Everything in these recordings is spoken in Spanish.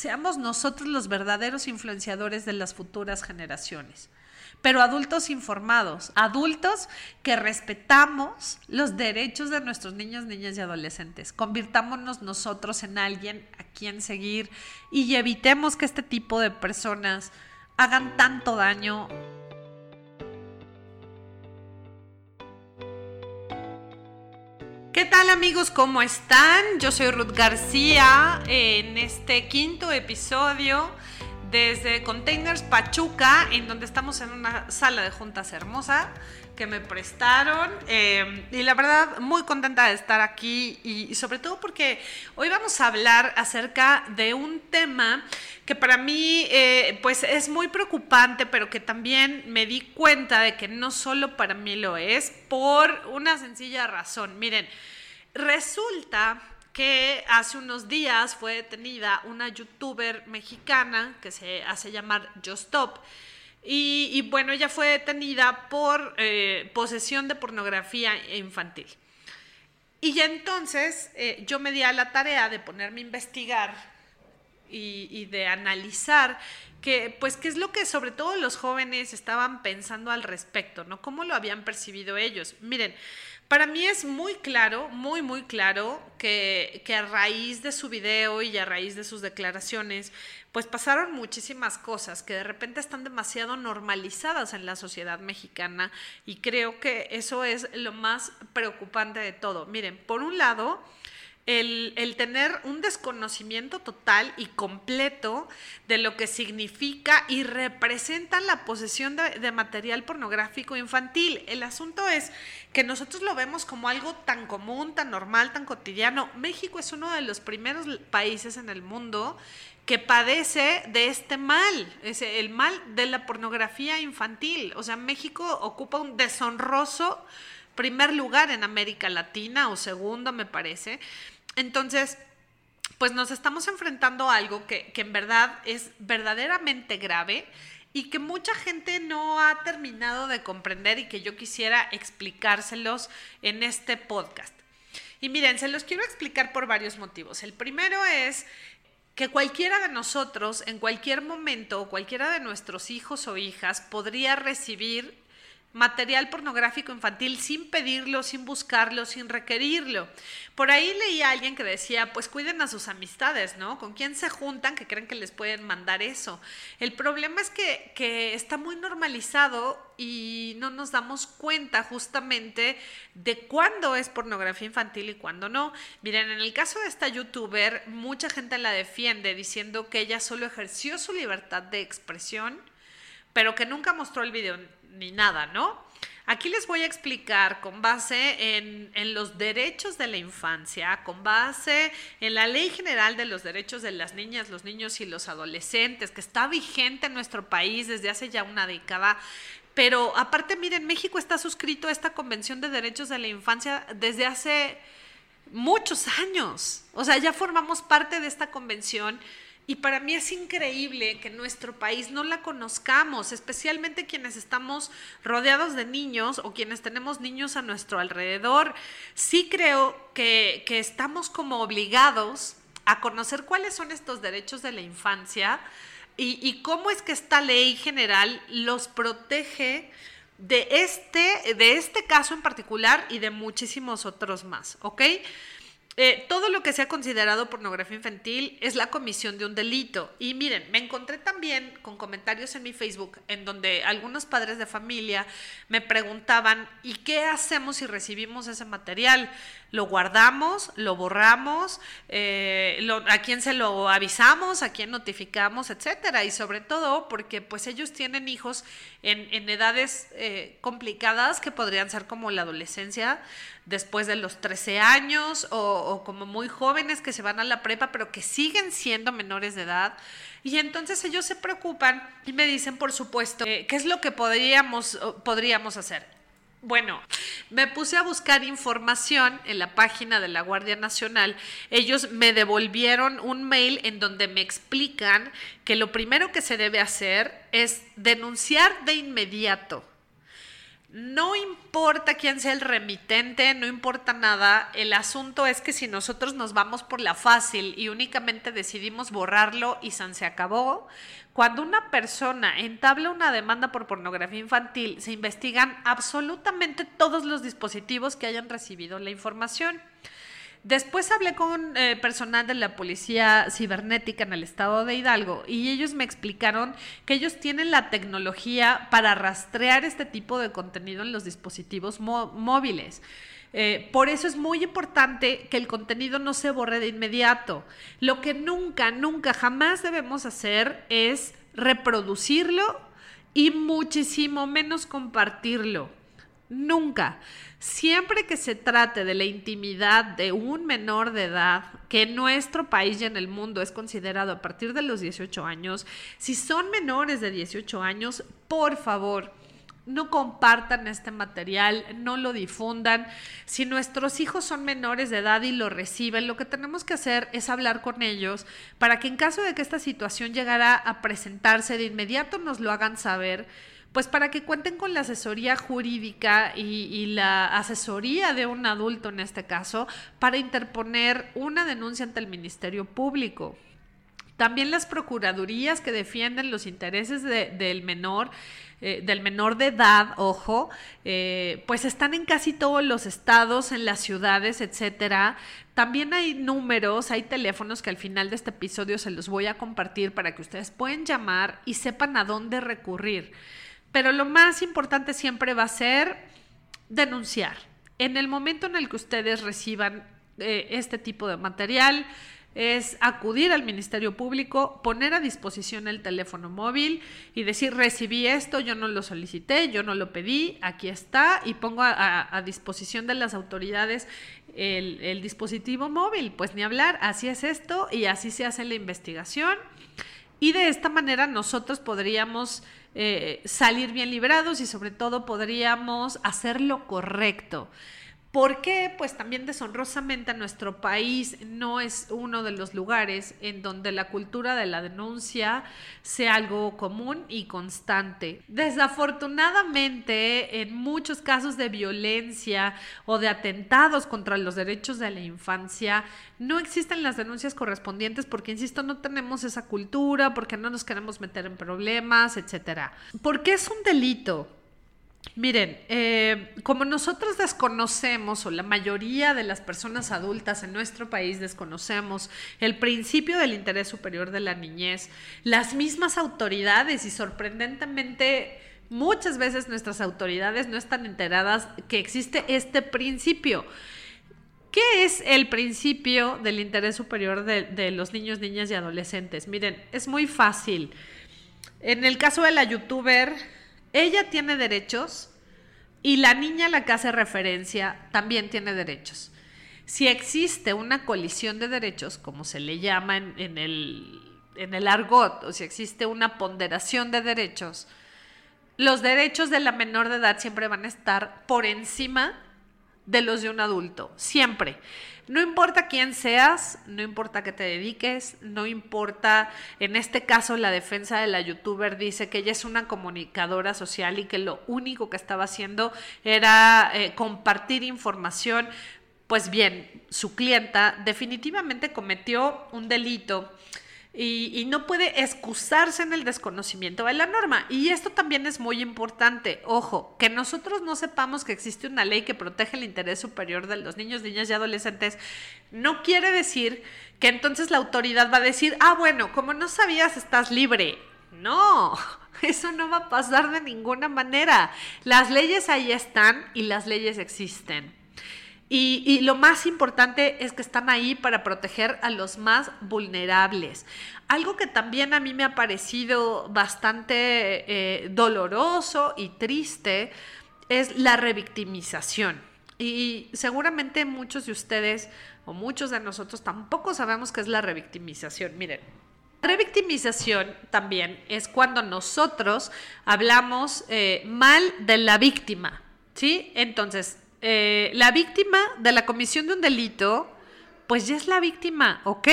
seamos nosotros los verdaderos influenciadores de las futuras generaciones pero adultos informados, adultos que respetamos los derechos de nuestros niños, niñas y adolescentes. Convirtámonos nosotros en alguien a quien seguir y evitemos que este tipo de personas hagan tanto daño. ¿Qué tal amigos? ¿Cómo están? Yo soy Ruth García en este quinto episodio desde Containers Pachuca, en donde estamos en una sala de juntas hermosa que me prestaron. Eh, y la verdad, muy contenta de estar aquí y, sobre todo porque hoy vamos a hablar acerca de un tema que para mí eh, pues es muy preocupante, pero que también me di cuenta de que no solo para mí lo es, por una sencilla razón. Miren, resulta que hace unos días fue detenida una youtuber mexicana que se hace llamar Justop. Y, bueno, ella fue detenida por eh, posesión de pornografía infantil. Y ya entonces eh, yo me di a la tarea de ponerme a investigar y, y, de analizar que, pues, qué es lo que sobre todo los jóvenes estaban pensando al respecto, ¿no? ¿Cómo lo habían percibido ellos? Miren, para mí es muy claro, muy, muy claro que, a raíz de su video y a raíz de sus declaraciones, pues pasaron muchísimas cosas que de repente están demasiado normalizadas en la sociedad mexicana y creo que eso es lo más preocupante de todo. Miren, por un lado, el, tener un desconocimiento total y completo de lo que significa y representa la posesión de, material pornográfico infantil. El asunto es que nosotros lo vemos como algo tan común, tan normal, tan cotidiano. México es uno de los primeros países en el mundo que padece de este mal, es el mal de la pornografía infantil. O sea, México ocupa un deshonroso primer lugar en América Latina o segundo, me parece. Entonces, pues nos estamos enfrentando a algo que, en verdad es verdaderamente grave y que mucha gente no ha terminado de comprender y que yo quisiera explicárselos en este podcast. Y miren, se los quiero explicar por varios motivos. El primero es que cualquiera de nosotros en cualquier momento, cualquiera de nuestros hijos o hijas podría recibir material pornográfico infantil sin pedirlo, sin buscarlo, sin requerirlo. Por ahí leí a alguien que decía, pues cuiden a sus amistades, ¿no? ¿Con quién se juntan que creen que les pueden mandar eso? El problema es que, que está muy normalizado y no nos damos cuenta justamente de cuándo es pornografía infantil y cuándo no. Miren, en el caso de esta youtuber, mucha gente la defiende diciendo que ella solo ejerció su libertad de expresión, pero que nunca mostró el video ni nada, ¿no? Aquí les voy a explicar con base en, en, los derechos de la infancia, con base en la Ley General de los Derechos de las Niñas, los Niños y los Adolescentes, que está vigente en nuestro país desde hace ya una década. Pero aparte, miren, México está suscrito a esta Convención de Derechos de la Infancia desde hace muchos años. O sea, ya formamos parte de esta convención y para mí es increíble que nuestro país no la conozcamos, especialmente quienes estamos rodeados de niños o quienes tenemos niños a nuestro alrededor. Sí creo que, estamos como obligados a conocer cuáles son estos derechos de la infancia y, y cómo es que esta ley general los protege de este, de este caso en particular y de muchísimos otros más, ¿ok? Eh, todo lo que sea considerado pornografía infantil es la comisión de un delito. Y miren, me encontré también con comentarios en mi Facebook en donde algunos padres de familia me preguntaban, ¿y qué hacemos si recibimos ese material? ¿Lo guardamos? ¿Lo borramos? Eh, ¿A quién se lo avisamos? ¿A quién notificamos? Etcétera. Y sobre todo porque pues ellos tienen hijos en, edades eh, complicadas que podrían ser como la adolescencia después de los 13 años o, como muy jóvenes que se van a la prepa pero que siguen siendo menores de edad. Y entonces ellos se preocupan y me dicen, por supuesto, eh, ¿qué es lo que podríamos, podríamos hacer? Bueno, me puse a buscar información en la página de la Guardia Nacional. Ellos me devolvieron un mail en donde me explican que lo primero que se debe hacer es denunciar de inmediato No importa quién sea el remitente, no importa nada, el asunto es que si nosotros nos vamos por la fácil y únicamente decidimos borrarlo y se acabó, cuando una persona entabla una demanda por pornografía infantil, se investigan absolutamente todos los dispositivos que hayan recibido la información. Después hablé con eh, personal de la policía cibernética en el estado de Hidalgo y ellos me explicaron que ellos tienen la tecnología para rastrear este tipo de contenido en los dispositivos móviles. Eh, por eso es muy importante que el contenido no se borre de inmediato. Lo que nunca, nunca, jamás debemos hacer es reproducirlo y muchísimo menos compartirlo. Nunca. Siempre que se trate de la intimidad de un menor de edad, que en nuestro país y en el mundo es considerado a partir de los 18 años, si son menores de 18 años, por favor, no compartan este material, no lo difundan. Si nuestros hijos son menores de edad y lo reciben, lo que tenemos que hacer es hablar con ellos para que en caso de que esta situación llegara a presentarse de inmediato nos lo hagan saber pues para que cuenten con la asesoría jurídica y, la asesoría de un adulto en este caso para interponer una denuncia ante el Ministerio Público. También las procuradurías que defienden los intereses del menor, eh, del menor de edad, ojo, eh, pues están en casi todos los estados, en las ciudades, etcétera. También hay números, hay teléfonos que al final de este episodio se los voy a compartir para que ustedes puedan llamar y sepan a dónde recurrir. Pero lo más importante siempre va a ser denunciar. En el momento en el que ustedes reciban eh, este tipo de material, es acudir al Ministerio Público, poner a disposición el teléfono móvil y decir, recibí esto, yo no lo solicité, yo no lo pedí, aquí está, y pongo a, disposición de las autoridades el, el dispositivo móvil. Pues ni hablar, así es esto y así se hace la investigación. Y de esta manera nosotros podríamos eh, salir bien librados y sobre todo podríamos hacer lo correcto. ¿Por qué? Pues también deshonrosamente nuestro país no es uno de los lugares en donde la cultura de la denuncia sea algo común y constante. Desafortunadamente, en muchos casos de violencia o de atentados contra los derechos de la infancia, no existen las denuncias correspondientes porque, insisto, no tenemos esa cultura, porque no nos queremos meter en problemas, etc. ¿Por qué es un delito? Miren, eh, como nosotros desconocemos, o la mayoría de las personas adultas en nuestro país desconocemos el principio del interés superior de la niñez, las mismas autoridades y sorprendentemente muchas veces nuestras autoridades no están enteradas que existe este principio. ¿Qué es el principio del interés superior de, de los niños, niñas y adolescentes? Miren, es muy fácil. En el caso de la youtuber ella tiene derechos y la niña a la que hace referencia también tiene derechos. Si existe una colisión de derechos, como se le llama en, el, en el argot, o si existe una ponderación de derechos, los derechos de la menor de edad siempre van a estar por encima de los de un adulto, siempre. No importa quién seas, no importa que te dediques, no importa, en este caso la defensa de la youtuber dice que ella es una comunicadora social y que lo único que estaba haciendo era eh, compartir información. Pues bien, su clienta definitivamente cometió un delito y, no puede excusarse en el desconocimiento de la norma. Y esto también es muy importante. Ojo, que nosotros no sepamos que existe una ley que protege el interés superior de los niños, niñas y adolescentes, no quiere decir que entonces la autoridad va a decir, ah, bueno, como no sabías, estás libre. No, eso no va a pasar de ninguna manera. Las leyes ahí están y las leyes existen. Y, lo más importante es que están ahí para proteger a los más vulnerables. Algo que también a mí me ha parecido bastante eh, doloroso y triste es la revictimización. Y seguramente muchos de ustedes o muchos de nosotros tampoco sabemos qué es la revictimización. Miren, revictimización también es cuando nosotros hablamos eh, mal de la víctima, ¿sí? Entonces, eh, la víctima de la comisión de un delito, pues ya es la víctima, ¿ok?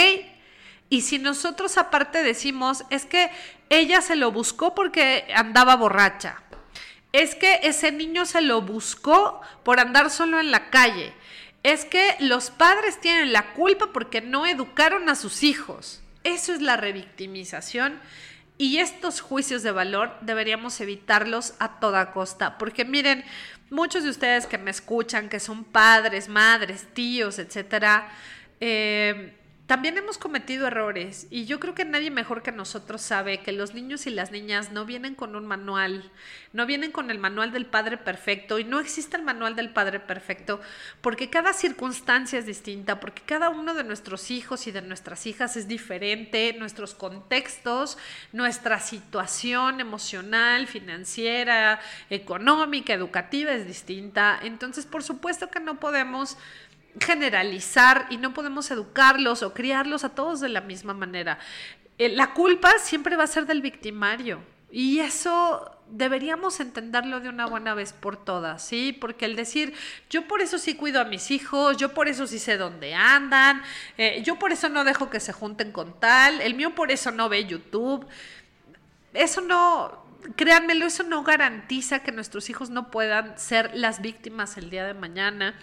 Y si nosotros aparte decimos, es que ella se lo buscó porque andaba borracha, Es que ese niño se lo buscó por andar solo en la calle. Es que los padres tienen la culpa porque no educaron a sus hijos. Eso es la revictimización y estos juicios de valor deberíamos evitarlos a toda costa, porque miren, muchos de ustedes que me escuchan, que son padres, madres, tíos, etcétera, eh, también hemos cometido errores y yo creo que nadie mejor que nosotros sabe que los niños y las niñas no vienen con un manual, no vienen con el manual del Padre Perfecto y no existe el manual del Padre Perfecto porque cada circunstancia es distinta, porque cada uno de nuestros hijos y de nuestras hijas es diferente, nuestros contextos, nuestra situación emocional, financiera, económica, educativa es distinta. Entonces, por supuesto que no podemos generalizar y no podemos educarlos o criarlos a todos de la misma manera. Eh, la culpa siempre va a ser del victimario. Y eso deberíamos entenderlo de una buena vez por todas, ¿sí? Porque el decir, yo por eso sí cuido a mis hijos, yo por eso sí sé dónde andan, eh, yo por eso no dejo que se junten con tal, el mío por eso no ve YouTube, eso no, créanmelo, eso no garantiza que nuestros hijos no puedan ser las víctimas el día de mañana.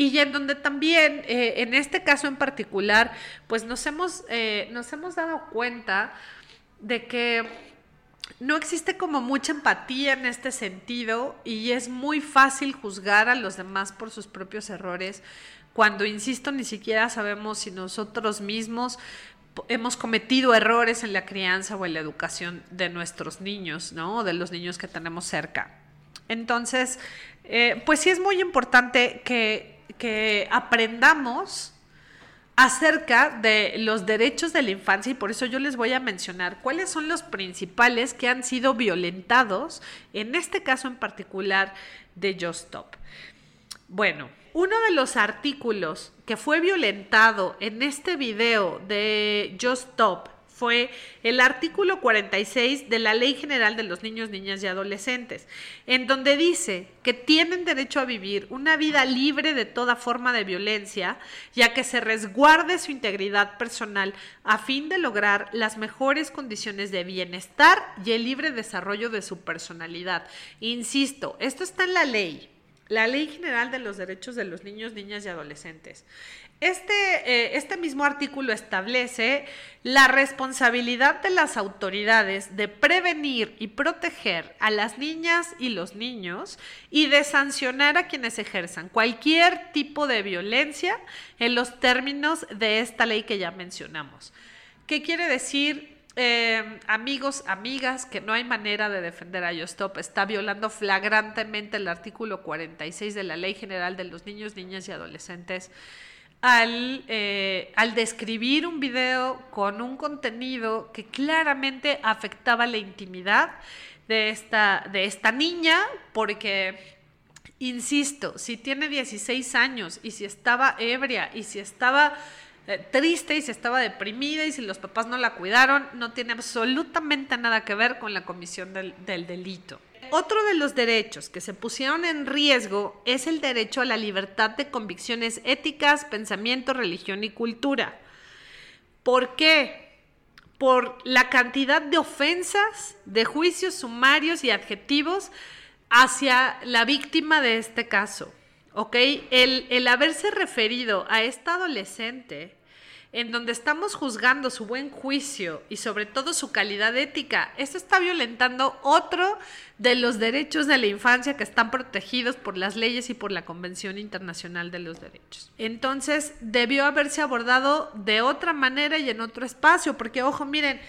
Y en donde también, eh, en este caso en particular, pues nos hemos, eh, nos hemos dado cuenta de que no existe como mucha empatía en este sentido y es muy fácil juzgar a los demás por sus propios errores cuando, insisto, ni siquiera sabemos si nosotros mismos hemos cometido errores en la crianza o en la educación de nuestros niños, ¿no? O de los niños que tenemos cerca. Entonces, eh, pues sí es muy importante que que aprendamos acerca de los derechos de la infancia y por eso yo les voy a mencionar cuáles son los principales que han sido violentados, en este caso en particular de Just Stop. Bueno, uno de los artículos que fue violentado en este video de Just Stop fue el artículo 46 de la Ley General de los Niños, Niñas y Adolescentes, en donde dice que tienen derecho a vivir una vida libre de toda forma de violencia, ya que se resguarde su integridad personal a fin de lograr las mejores condiciones de bienestar y el libre desarrollo de su personalidad. Insisto, esto está en la ley la Ley General de los Derechos de los Niños, Niñas y Adolescentes. Este, eh, este, mismo artículo establece la responsabilidad de las autoridades de prevenir y proteger a las niñas y los niños y de sancionar a quienes ejerzan cualquier tipo de violencia en los términos de esta ley que ya mencionamos. ¿Qué quiere decir? Eh, amigos, amigas, que no hay manera de defender a Yostop, está violando flagrantemente el artículo 46 de la Ley General de los Niños, Niñas y Adolescentes al, eh, al, describir un video con un contenido que claramente afectaba la intimidad de esta, de esta niña, porque, insisto, si tiene 16 años y si estaba ebria y si estaba eh, triste y si estaba deprimida y si los papás no la cuidaron, no tiene absolutamente nada que ver con la comisión del delito. Otro de los derechos que se pusieron en riesgo es el derecho a la libertad de convicciones éticas, pensamiento, religión y cultura. ¿Por qué? Por la cantidad de ofensas, de juicios sumarios y adjetivos hacia la víctima de este caso. ¿Ok? El, el haberse referido a esta adolescente en donde estamos juzgando su buen juicio y sobre todo su calidad ética, esto está violentando otro de los derechos de la infancia que están protegidos por las leyes y por la Convención Internacional de los Derechos. Entonces, debió haberse abordado de otra manera y en otro espacio, porque, ojo, miren,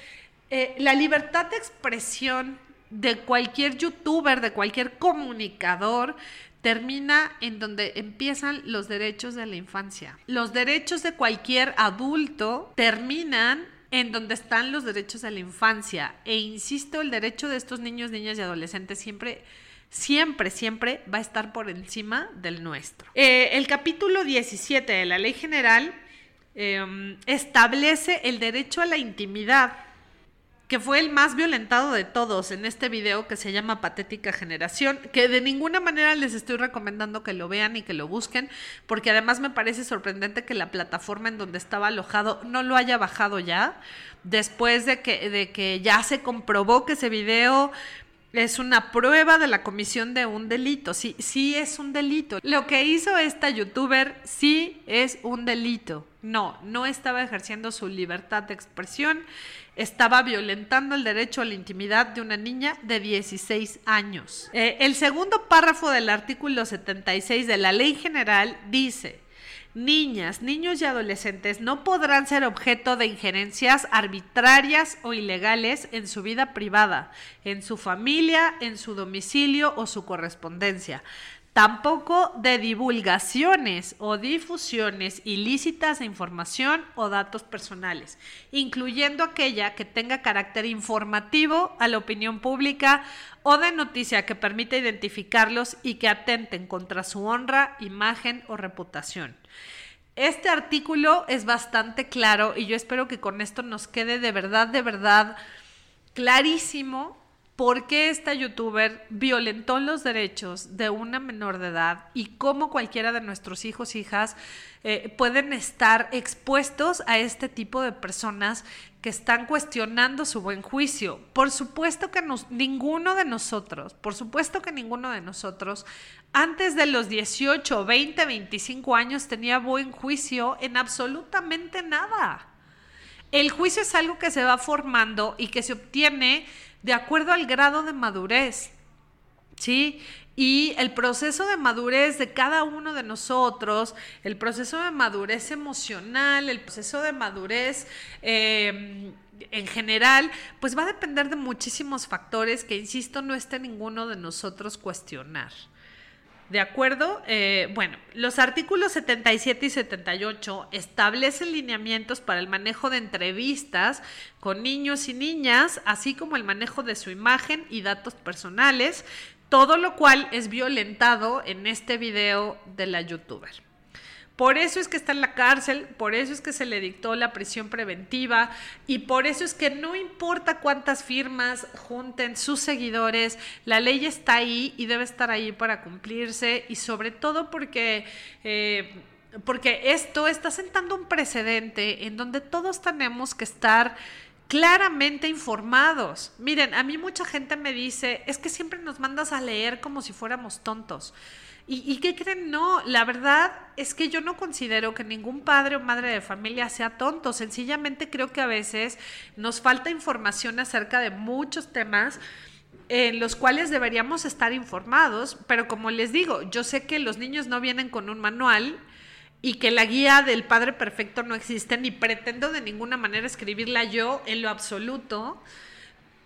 eh, la libertad de expresión de cualquier youtuber, de cualquier comunicador, termina en donde empiezan los derechos de la infancia. Los derechos de cualquier adulto terminan en donde están los derechos de la infancia. E insisto, el derecho de estos niños, niñas y adolescentes siempre siempre, siempre va a estar por encima del nuestro. Eh, el capítulo 17 de la Ley General em, establece el derecho a la intimidad que fue el más violentado de todos en este video que se llama Patética Generación, que de ninguna manera les estoy recomendando que lo vean y que lo busquen, porque además me parece sorprendente que la plataforma en donde estaba alojado no lo haya bajado ya, después de que, de que ya se comprobó que ese video es una prueba de la comisión de un delito. Sí, sí es un delito. Lo que hizo esta youtuber sí es un delito. No, no estaba ejerciendo su libertad de expresión, estaba violentando el derecho a la intimidad de una niña de 16 años. Eh, el segundo párrafo del artículo 76 de la ley general dice, niñas, niños y adolescentes no podrán ser objeto de injerencias arbitrarias o ilegales en su vida privada, en su familia, en su domicilio o su correspondencia tampoco de divulgaciones o difusiones ilícitas de información o datos personales, incluyendo aquella que tenga carácter informativo a la opinión pública o de noticia que permita identificarlos y que atenten contra su honra, imagen o reputación. Este artículo es bastante claro y yo espero que con esto nos quede de verdad, de verdad clarísimo por qué esta youtuber violentó los derechos de una menor de edad y cómo cualquiera de nuestros hijos, hijas, eh, pueden estar expuestos a este tipo de personas que están cuestionando su buen juicio. Por supuesto que ninguno de nosotros, por supuesto que ninguno de nosotros, antes de los 18, 20, 25 años tenía buen juicio en absolutamente nada. El juicio es algo que se va formando y que se obtiene de acuerdo al grado de madurez. ¿Sí? Y el proceso de madurez de cada uno de nosotros, el proceso de madurez emocional, el proceso de madurez em, en general, pues va a depender de muchísimos factores que, insisto, no esté ninguno de nosotros cuestionar. ¿De acuerdo? Eh, bueno, los artículos 77 y 78 establecen lineamientos para el manejo de entrevistas con niños y niñas, así como el manejo de su imagen y datos personales, todo lo cual es violentado en este video de la youtuber. Por eso es que está en la cárcel, por eso es que se le dictó la prisión preventiva y por eso es que no importa cuántas firmas junten sus seguidores, la ley está ahí y debe estar ahí para cumplirse y sobre todo porque... Eh, porque esto está sentando un precedente en donde todos tenemos que estar claramente informados. Miren, a mí mucha gente me dice, es que siempre nos mandas a leer como si fuéramos tontos. ¿Y, qué creen? No, la verdad es que yo no considero que ningún padre o madre de familia sea tonto. Sencillamente creo que a veces nos falta información acerca de muchos temas en los cuales deberíamos estar informados, pero como les digo, yo sé que los niños no vienen con un manual y que la guía del Padre Perfecto no existe, ni pretendo de ninguna manera escribirla yo en lo absoluto,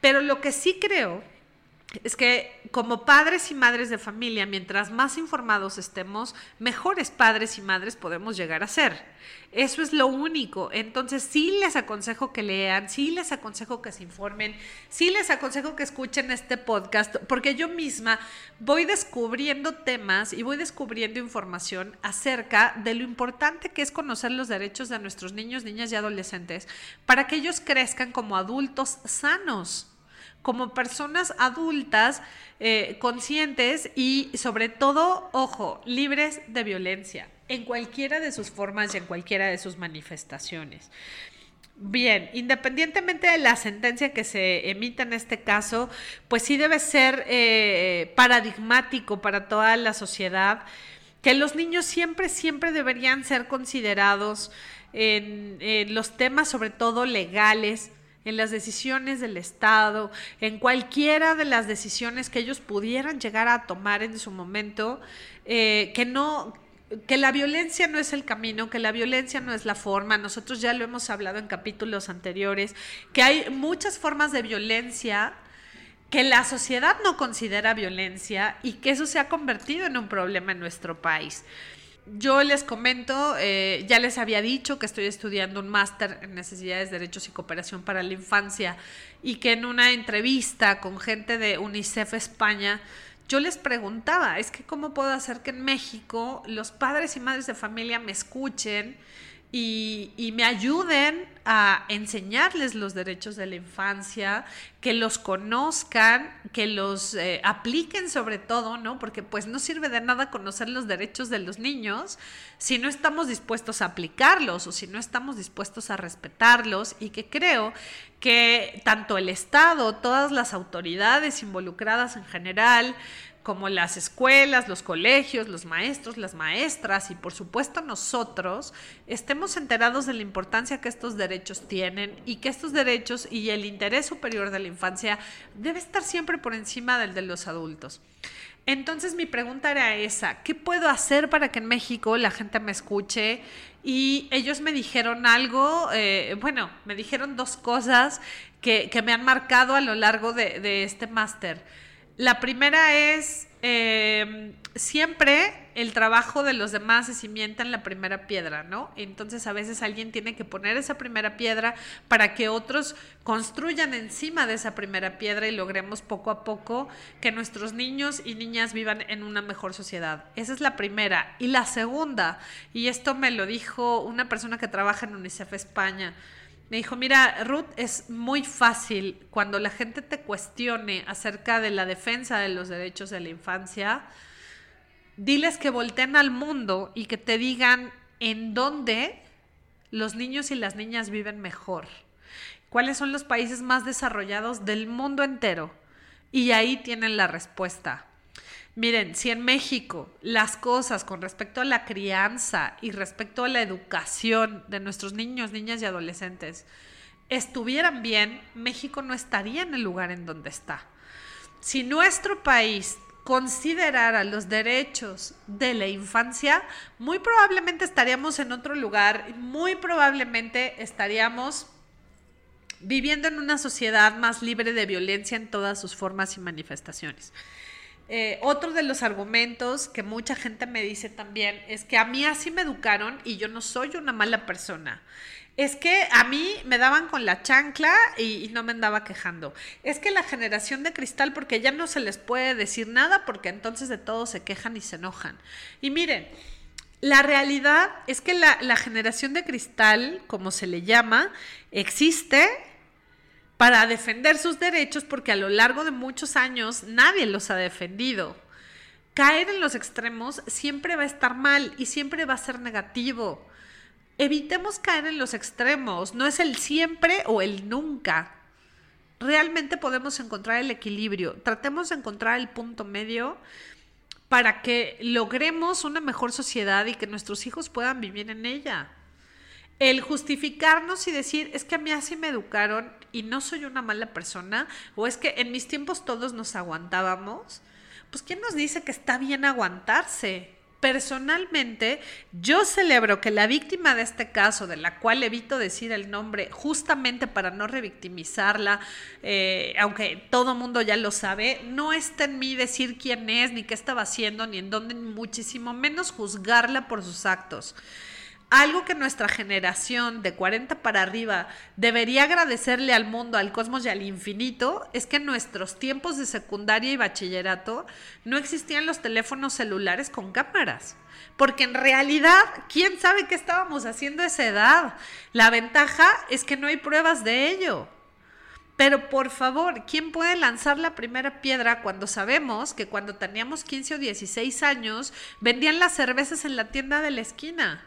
pero lo que sí creo es que como padres y madres de familia, mientras más informados estemos, mejores padres y madres podemos llegar a ser. Eso es lo único. Entonces sí les aconsejo que lean, sí les aconsejo que se informen, sí les aconsejo que escuchen este podcast, porque yo misma voy descubriendo temas y voy descubriendo información acerca de lo importante que es conocer los derechos de nuestros niños, niñas y adolescentes para que ellos crezcan como adultos sanos como personas adultas eh, conscientes y sobre todo, ojo, libres de violencia en cualquiera de sus formas y en cualquiera de sus manifestaciones. Bien, independientemente de la sentencia que se emita en este caso, pues sí debe ser eh, paradigmático para toda la sociedad que los niños siempre, siempre deberían ser considerados en los temas, sobre todo legales, en las decisiones del Estado, en cualquiera de las decisiones que ellos pudieran llegar a tomar en su momento, eh, que no que la violencia no es el camino, que la violencia no es la forma. Nosotros ya lo hemos hablado en capítulos anteriores, que hay muchas formas de violencia que la sociedad no considera violencia y que eso se ha convertido en un problema en nuestro país. Yo les comento, eh, ya les había dicho que estoy estudiando un máster en necesidades, derechos y cooperación para la infancia y que en una entrevista con gente de UNICEF España, yo les preguntaba, es que cómo puedo hacer que en México los padres y madres de familia me escuchen y, me ayuden a enseñarles los derechos de la infancia, que los conozcan, que los eh, apliquen sobre todo, ¿no? Porque pues no sirve de nada conocer los derechos de los niños si no estamos dispuestos a aplicarlos o si no estamos dispuestos a respetarlos y que creo que tanto el Estado, todas las autoridades involucradas en general, como las escuelas, los colegios, los maestros, las maestras y por supuesto nosotros estemos enterados de la importancia que estos derechos tienen y que estos derechos y el interés superior de la infancia debe estar siempre por encima del de los adultos. Entonces mi pregunta era esa, ¿qué puedo hacer para que en México la gente me escuche? Y ellos me dijeron algo, eh, bueno, me dijeron dos cosas que, me han marcado a lo largo de este máster. La primera es em, siempre el trabajo de los demás se cimienta en la primera piedra, ¿no? Entonces a veces alguien tiene que poner esa primera piedra para que otros construyan encima de esa primera piedra y logremos poco a poco que nuestros niños y niñas vivan en una mejor sociedad. Esa es la primera. Y la segunda, y esto me lo dijo una persona que trabaja en UNICEF España, me dijo, mira, Ruth, es muy fácil cuando la gente te cuestione acerca de la defensa de los derechos de la infancia, diles que volteen al mundo y que te digan en dónde los niños y las niñas viven mejor, cuáles son los países más desarrollados del mundo entero. Y ahí tienen la respuesta. Miren, si en México las cosas con respecto a la crianza y respecto a la educación de nuestros niños, niñas y adolescentes estuvieran bien, México no estaría en el lugar en donde está. Si nuestro país considerara los derechos de la infancia, muy probablemente estaríamos en otro lugar, muy probablemente estaríamos viviendo en una sociedad más libre de violencia en todas sus formas y manifestaciones. Eh, otro de los argumentos que mucha gente me dice también es que a mí así me educaron y yo no soy una mala persona. Es que a mí me daban con la chancla y, no me andaba quejando. Es que la generación de cristal, porque ya no se les puede decir nada, porque entonces de todo se quejan y se enojan. Y miren, la realidad es que la, la generación de cristal, como se le llama, existe para defender sus derechos porque a lo largo de muchos años nadie los ha defendido. Caer en los extremos siempre va a estar mal y siempre va a ser negativo. Evitemos caer en los extremos, no es el siempre o el nunca. Realmente podemos encontrar el equilibrio. Tratemos de encontrar el punto medio para que logremos una mejor sociedad y que nuestros hijos puedan vivir en ella el justificarnos y decir, es que a mí así me educaron y no soy una mala persona, o es que en mis tiempos todos nos aguantábamos, pues ¿quién nos dice que está bien aguantarse? Personalmente, yo celebro que la víctima de este caso, de la cual evito decir el nombre justamente para no revictimizarla, eh, aunque todo mundo ya lo sabe, no está en mí decir quién es, ni qué estaba haciendo, ni en dónde, muchísimo menos juzgarla por sus actos. Algo que nuestra generación de 40 para arriba debería agradecerle al mundo, al cosmos y al infinito es que en nuestros tiempos de secundaria y bachillerato no existían los teléfonos celulares con cámaras. Porque en realidad, ¿quién sabe qué estábamos haciendo a esa edad? La ventaja es que no hay pruebas de ello. Pero por favor, ¿quién puede lanzar la primera piedra cuando sabemos que cuando teníamos 15 o 16 años vendían las cervezas en la tienda de la esquina?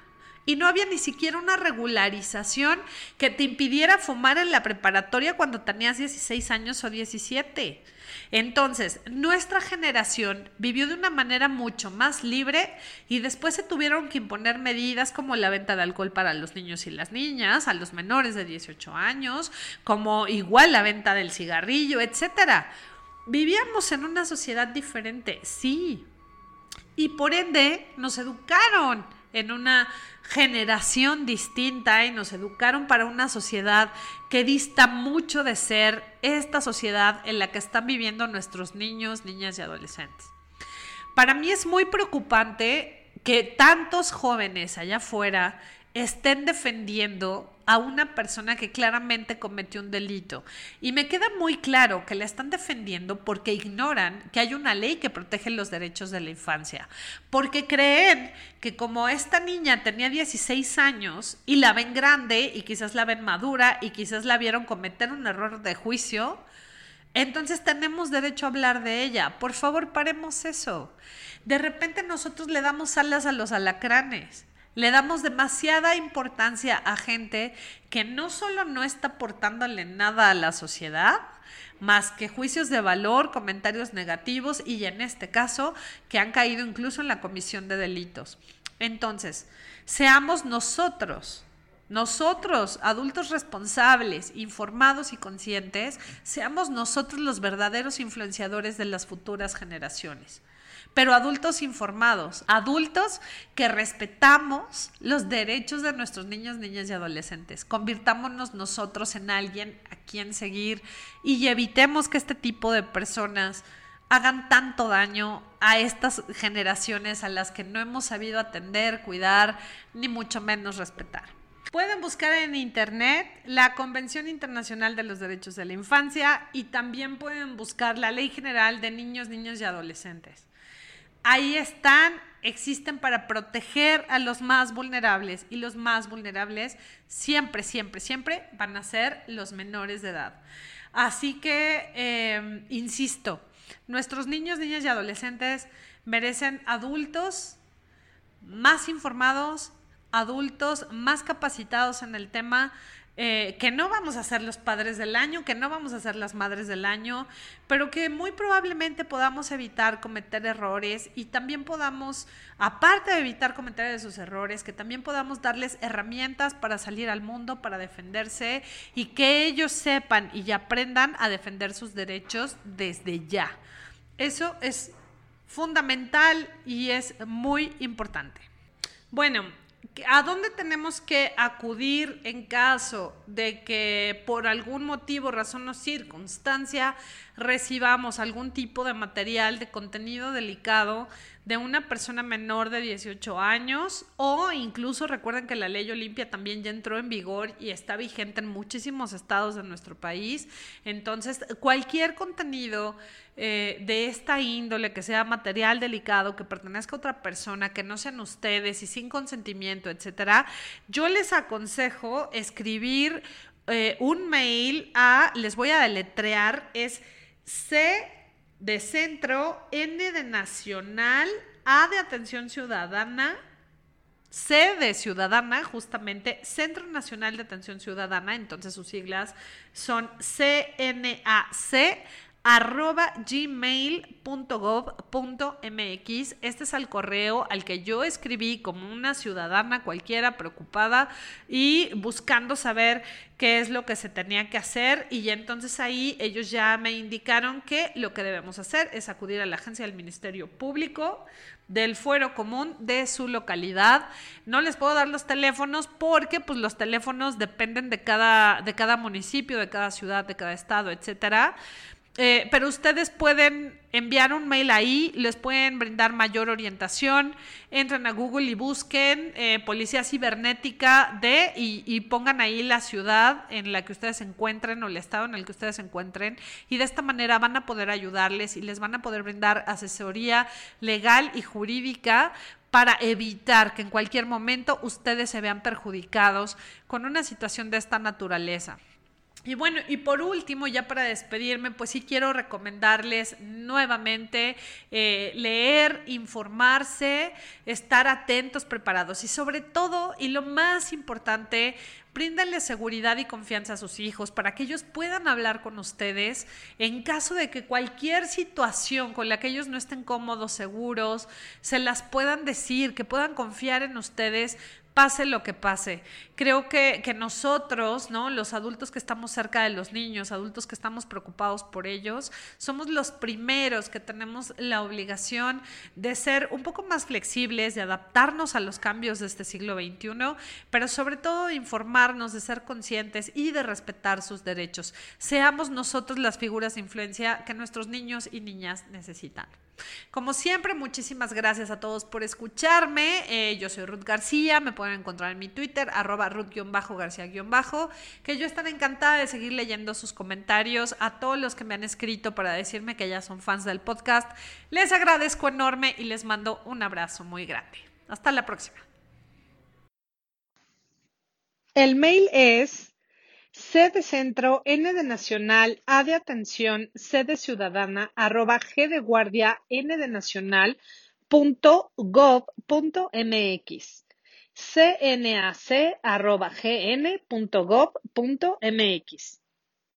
Y no había ni siquiera una regularización que te impidiera fumar en la preparatoria cuando tenías 16 años o 17. Entonces, nuestra generación vivió de una manera mucho más libre y después se tuvieron que imponer medidas como la venta de alcohol para los niños y las niñas, a los menores de 18 años, como igual la venta del cigarrillo, etcétera. Vivíamos en una sociedad diferente, sí. Y por ende nos educaron en una generación distinta y nos educaron para una sociedad que dista mucho de ser esta sociedad en la que están viviendo nuestros niños, niñas y adolescentes. Para mí es muy preocupante que tantos jóvenes allá afuera estén defendiendo a una persona que claramente cometió un delito. Y me queda muy claro que la están defendiendo porque ignoran que hay una ley que protege los derechos de la infancia. Porque creen que como esta niña tenía 16 años y la ven grande y quizás la ven madura y quizás la vieron cometer un error de juicio, entonces tenemos derecho a hablar de ella. Por favor, paremos eso. De repente nosotros le damos alas a los alacranes. Le damos demasiada importancia a gente que no solo no está aportándole nada a la sociedad, más que juicios de valor, comentarios negativos y en este caso que han caído incluso en la comisión de delitos. Entonces, seamos nosotros nosotros, adultos responsables, informados y conscientes, seamos nosotros los verdaderos influenciadores de las futuras generaciones. Pero adultos informados, adultos que respetamos los derechos de nuestros niños, niñas y adolescentes. Convirtámonos nosotros en alguien a quien seguir y evitemos que este tipo de personas hagan tanto daño a estas generaciones a las que no hemos sabido atender, cuidar, ni mucho menos respetar. Pueden buscar en internet la Convención Internacional de los Derechos de la Infancia y también pueden buscar la Ley General de Niños, Niños y Adolescentes. Ahí están, existen para proteger a los más vulnerables y los más vulnerables siempre, siempre, siempre van a ser los menores de edad. Así que, em, insisto, nuestros niños, niñas y adolescentes merecen adultos más informados, adultos más capacitados en el tema, eh, que no vamos a ser los padres del año, que no vamos a ser las madres del año, pero que muy probablemente podamos evitar cometer errores y también podamos, aparte de evitar cometer esos errores, que también podamos darles herramientas para salir al mundo, para defenderse y que ellos sepan y aprendan a defender sus derechos desde ya. Eso es fundamental y es muy importante. Bueno, ¿A dónde tenemos que acudir en caso de que por algún motivo, razón o circunstancia recibamos algún tipo de material de contenido delicado de una persona menor de 18 años o incluso recuerden que la ley Olimpia también ya entró en vigor y está vigente en muchísimos estados de nuestro país. Entonces, cualquier contenido eh, de esta índole, que sea material delicado, que pertenezca a otra persona, que no sean ustedes y sin consentimiento, etcétera, yo les aconsejo escribir eh, un mail a, les voy a deletrear, es C de centro, N de nacional, A de atención ciudadana, C de ciudadana, justamente Centro Nacional de Atención Ciudadana, entonces sus siglas son CNAC arroba gmail.gov.mx. Este es el correo al que yo escribí como una ciudadana cualquiera preocupada y buscando saber qué es lo que se tenía que hacer y entonces ahí ellos ya me indicaron que lo que debemos hacer es acudir a la agencia del Ministerio Público del fuero común de su localidad. No les puedo dar los teléfonos porque pues los teléfonos dependen de cada de cada municipio, de cada ciudad, de cada estado, etcétera. Eh, pero ustedes pueden enviar un mail ahí, les pueden brindar mayor orientación. Entren a Google y busquen eh, Policía Cibernética de y, y, pongan ahí la ciudad en la que ustedes se encuentren o el estado en el que ustedes se encuentren. Y de esta manera van a poder ayudarles y les van a poder brindar asesoría legal y jurídica para evitar que en cualquier momento ustedes se vean perjudicados con una situación de esta naturaleza. Y bueno, y por último, ya para despedirme, pues sí quiero recomendarles nuevamente eh, leer, informarse, estar atentos, preparados. Y sobre todo, y lo más importante, bríndenle seguridad y confianza a sus hijos para que ellos puedan hablar con ustedes en caso de que cualquier situación con la que ellos no estén cómodos, seguros, se las puedan decir, que puedan confiar en ustedes pase lo que pase. Creo que, que, nosotros, ¿no? Los adultos que estamos cerca de los niños, adultos que estamos preocupados por ellos, somos los primeros que tenemos la obligación de ser un poco más flexibles, de adaptarnos a los cambios de este siglo XXI, pero sobre todo de informarnos, de ser conscientes y de respetar sus derechos. Seamos nosotros las figuras de influencia que nuestros niños y niñas necesitan. Como siempre, muchísimas gracias a todos por escucharme. Eh, yo soy Ruth García, me pueden pueden encontrar en mi Twitter, arroba Ruth-García- que yo estaré encantada de seguir leyendo sus comentarios. A todos los que me han escrito para decirme que ya son fans del podcast, les agradezco enorme y les mando un abrazo muy grande. Hasta la próxima. El mail es C de centro, N de nacional, A de atención, C de ciudadana, arroba G de guardia, N de nacional, punto punto mx. Cnac